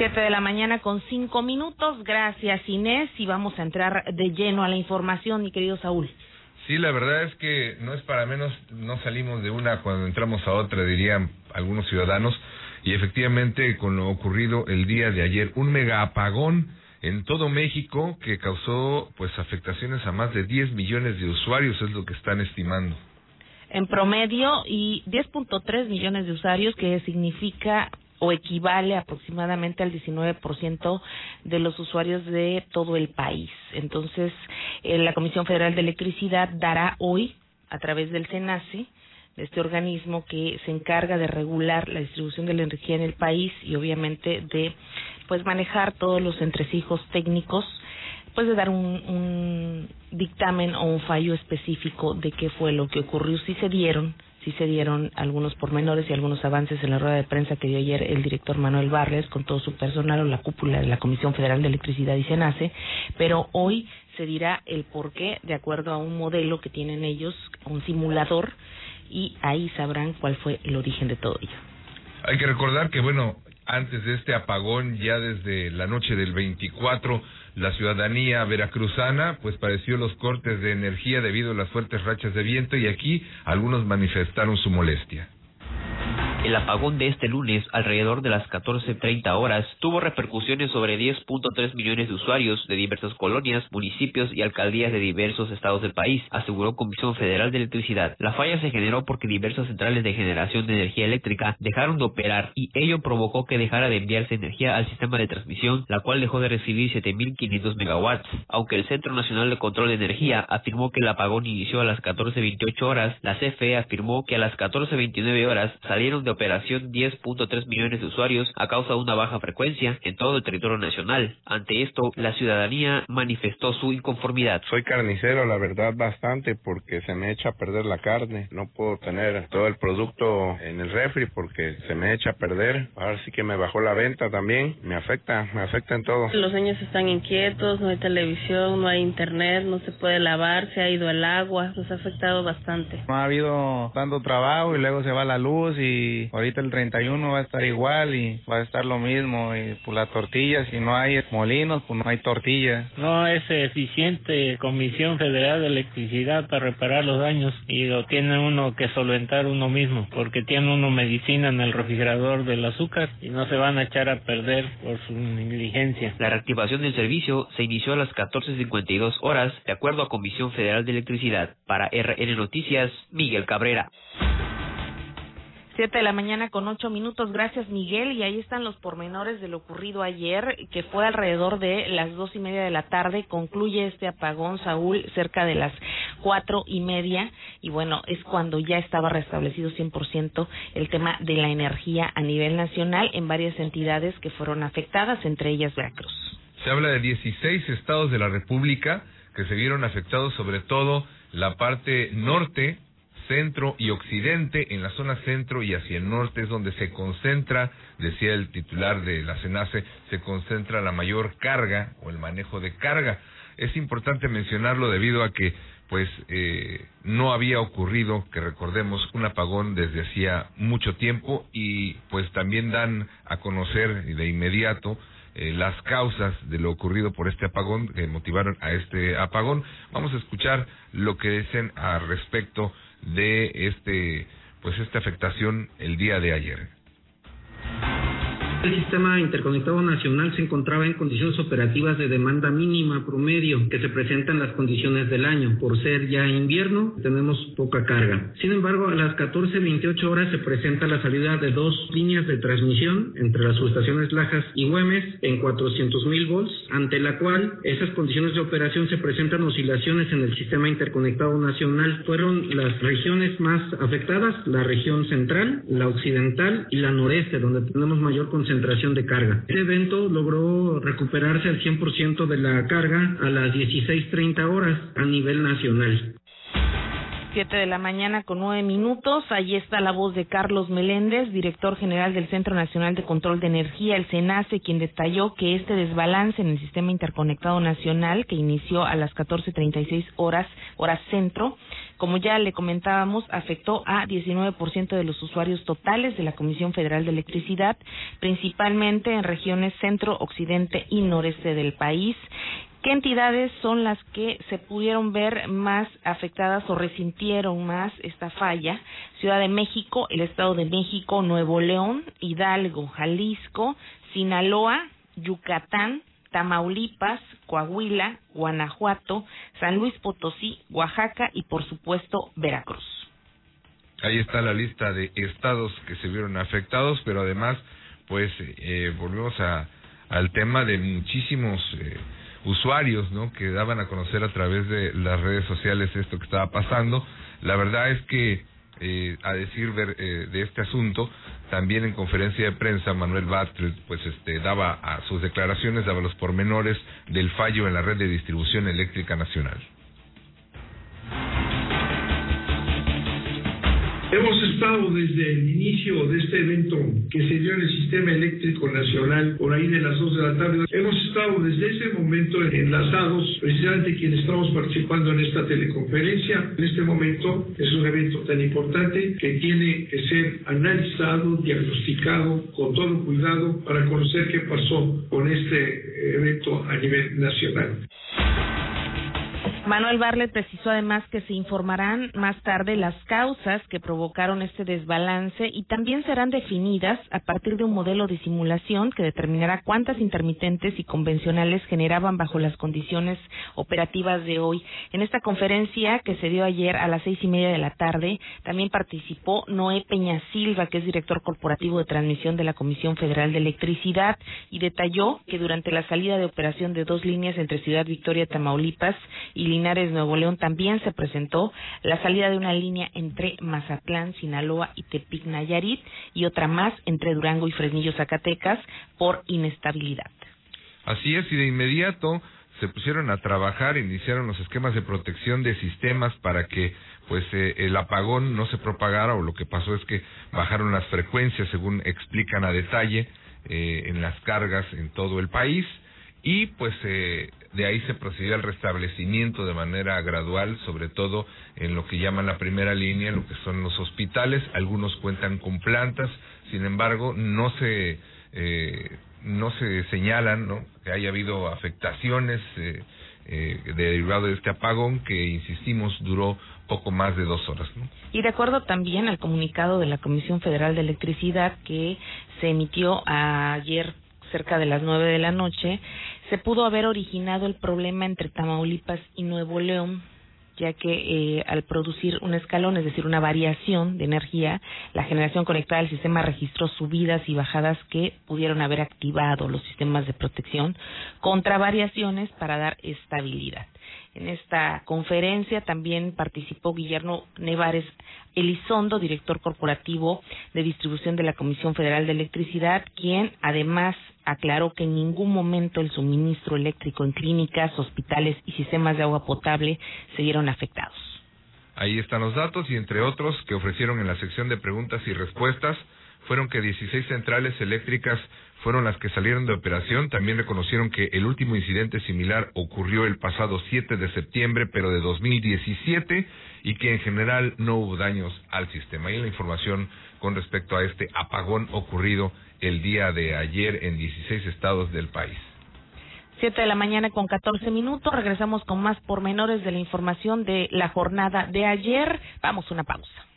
Siete de la mañana con cinco minutos. Gracias, Inés. Y vamos a entrar de lleno a la información, mi querido Saúl. Sí, la verdad es que no es para menos, no salimos de una cuando entramos a otra, dirían algunos ciudadanos. Y efectivamente, con lo ocurrido el día de ayer, un mega apagón en todo México que causó pues afectaciones a más de 10 millones de usuarios, es lo que están estimando. En promedio, y 10.3 millones de usuarios, que significa o equivale aproximadamente al 19% de los usuarios de todo el país. Entonces, eh, la Comisión Federal de Electricidad dará hoy, a través del SENACE, de este organismo que se encarga de regular la distribución de la energía en el país y obviamente de pues manejar todos los entresijos técnicos pues de dar un, un dictamen o un fallo específico de qué fue lo que ocurrió, si se dieron sí se dieron algunos pormenores y algunos avances en la rueda de prensa que dio ayer el director Manuel Barles con todo su personal o la cúpula de la Comisión Federal de Electricidad y SENACE, pero hoy se dirá el por qué de acuerdo a un modelo que tienen ellos, un simulador, y ahí sabrán cuál fue el origen de todo ello. Hay que recordar que, bueno, antes de este apagón, ya desde la noche del 24, la ciudadanía veracruzana pues padeció los cortes de energía debido a las fuertes rachas de viento y aquí algunos manifestaron su molestia. El apagón de este lunes, alrededor de las 14.30 horas, tuvo repercusiones sobre 10.3 millones de usuarios de diversas colonias, municipios y alcaldías de diversos estados del país, aseguró Comisión Federal de Electricidad. La falla se generó porque diversas centrales de generación de energía eléctrica dejaron de operar y ello provocó que dejara de enviarse energía al sistema de transmisión, la cual dejó de recibir 7.500 megawatts. Aunque el Centro Nacional de Control de Energía afirmó que el apagón inició a las 14.28 horas, la CFE afirmó que a las 14.29 horas salieron de operación 10.3 millones de usuarios a causa de una baja frecuencia en todo el territorio nacional. Ante esto, la ciudadanía manifestó su inconformidad. Soy carnicero, la verdad, bastante porque se me echa a perder la carne. No puedo tener todo el producto en el refri porque se me echa a perder. Ahora sí que me bajó la venta también. Me afecta, me afecta en todo. Los niños están inquietos, no hay televisión, no hay internet, no se puede lavar, se ha ido el agua. Nos ha afectado bastante. No ha habido tanto trabajo y luego se va la luz y ahorita el 31 va a estar igual y va a estar lo mismo y pues las tortillas si no hay molinos pues no hay tortillas no es eficiente Comisión Federal de Electricidad para reparar los daños y lo tiene uno que solventar uno mismo porque tiene uno medicina en el refrigerador del azúcar y no se van a echar a perder por su negligencia. La reactivación del servicio se inició a las 14.52 horas de acuerdo a Comisión Federal de Electricidad. Para RN Noticias Miguel Cabrera Siete de la mañana con ocho minutos. Gracias, Miguel. Y ahí están los pormenores de lo ocurrido ayer, que fue alrededor de las dos y media de la tarde. Concluye este apagón, Saúl, cerca de las cuatro y media. Y bueno, es cuando ya estaba restablecido 100% el tema de la energía a nivel nacional en varias entidades que fueron afectadas, entre ellas Veracruz. Se habla de 16 estados de la República que se vieron afectados, sobre todo la parte norte centro y occidente, en la zona centro y hacia el norte es donde se concentra, decía el titular de la CENACE, se concentra la mayor carga o el manejo de carga. Es importante mencionarlo debido a que pues eh, no había ocurrido, que recordemos, un apagón desde hacía mucho tiempo y pues también dan a conocer de inmediato eh, las causas de lo ocurrido por este apagón que motivaron a este apagón. Vamos a escuchar lo que dicen al respecto de este pues esta afectación el día de ayer. El sistema interconectado nacional se encontraba en condiciones operativas de demanda mínima promedio que se presentan en las condiciones del año. Por ser ya invierno, tenemos poca carga. Sin embargo, a las 14.28 horas se presenta la salida de dos líneas de transmisión entre las subestaciones Lajas y Güemes en 400.000 volts, ante la cual esas condiciones de operación se presentan oscilaciones en el sistema interconectado nacional. Fueron las regiones más afectadas, la región central, la occidental y la noreste, donde tenemos mayor concentración concentración de carga. Este evento logró recuperarse al 100% de la carga a las 16.30 horas a nivel nacional. Siete de la mañana con nueve minutos. Allí está la voz de Carlos Meléndez, director general del Centro Nacional de Control de Energía, el CENACE, quien detalló que este desbalance en el sistema interconectado nacional, que inició a las 14.36 horas, hora centro, como ya le comentábamos, afectó a 19% de los usuarios totales de la Comisión Federal de Electricidad, principalmente en regiones centro, occidente y noreste del país. ¿Qué entidades son las que se pudieron ver más afectadas o resintieron más esta falla? Ciudad de México, el Estado de México, Nuevo León, Hidalgo, Jalisco, Sinaloa, Yucatán, Tamaulipas, Coahuila, Guanajuato, San Luis Potosí, Oaxaca y por supuesto Veracruz. Ahí está la lista de estados que se vieron afectados, pero además, pues eh, volvemos a, al tema de muchísimos eh, usuarios, ¿no? Que daban a conocer a través de las redes sociales esto que estaba pasando. La verdad es que, eh, a decir ver, eh, de este asunto, también en conferencia de prensa Manuel Bartlett, pues este, daba sus declaraciones, daba los pormenores del fallo en la red de distribución eléctrica nacional. Hemos estado desde el inicio de este evento que se dio en el Sistema Eléctrico Nacional, por ahí de las 2 de la tarde, hemos estado desde ese momento enlazados, precisamente quienes estamos participando en esta teleconferencia. En este momento es un evento tan importante que tiene que ser analizado, diagnosticado con todo cuidado para conocer qué pasó con este evento a nivel nacional. Manuel Barlet precisó además que se informarán más tarde las causas que provocaron este desbalance y también serán definidas a partir de un modelo de simulación que determinará cuántas intermitentes y convencionales generaban bajo las condiciones operativas de hoy. En esta conferencia que se dio ayer a las seis y media de la tarde, también participó Noé Peña Silva, que es director corporativo de transmisión de la Comisión Federal de Electricidad, y detalló que durante la salida de operación de dos líneas entre Ciudad Victoria, Tamaulipas y Linares, Nuevo León, también se presentó la salida de una línea entre Mazatlán, Sinaloa y Tepic, Nayarit, y otra más entre Durango y Fresnillo, Zacatecas, por inestabilidad. Así es, y de inmediato se pusieron a trabajar, iniciaron los esquemas de protección de sistemas para que pues eh, el apagón no se propagara o lo que pasó es que bajaron las frecuencias según explican a detalle eh, en las cargas en todo el país y pues eh, de ahí se procedió al restablecimiento de manera gradual, sobre todo en lo que llaman la primera línea, lo que son los hospitales. Algunos cuentan con plantas, sin embargo, no se eh, no se señalan ¿no? que haya habido afectaciones eh, eh, derivado de este apagón que, insistimos, duró poco más de dos horas. ¿no? Y de acuerdo también al comunicado de la Comisión Federal de Electricidad que se emitió ayer cerca de las nueve de la noche, se pudo haber originado el problema entre Tamaulipas y Nuevo León, ya que eh, al producir un escalón, es decir, una variación de energía, la generación conectada al sistema registró subidas y bajadas que pudieron haber activado los sistemas de protección contra variaciones para dar estabilidad. En esta conferencia también participó Guillermo Nevares Elizondo, director corporativo de distribución de la Comisión Federal de Electricidad, quien además aclaró que en ningún momento el suministro eléctrico en clínicas, hospitales y sistemas de agua potable se vieron afectados. Ahí están los datos y entre otros que ofrecieron en la sección de preguntas y respuestas fueron que 16 centrales eléctricas fueron las que salieron de operación. También reconocieron que el último incidente similar ocurrió el pasado 7 de septiembre, pero de 2017, y que en general no hubo daños al sistema. Y la información con respecto a este apagón ocurrido el día de ayer en 16 estados del país. Siete de la mañana con 14 minutos. Regresamos con más pormenores de la información de la jornada de ayer. Vamos una pausa.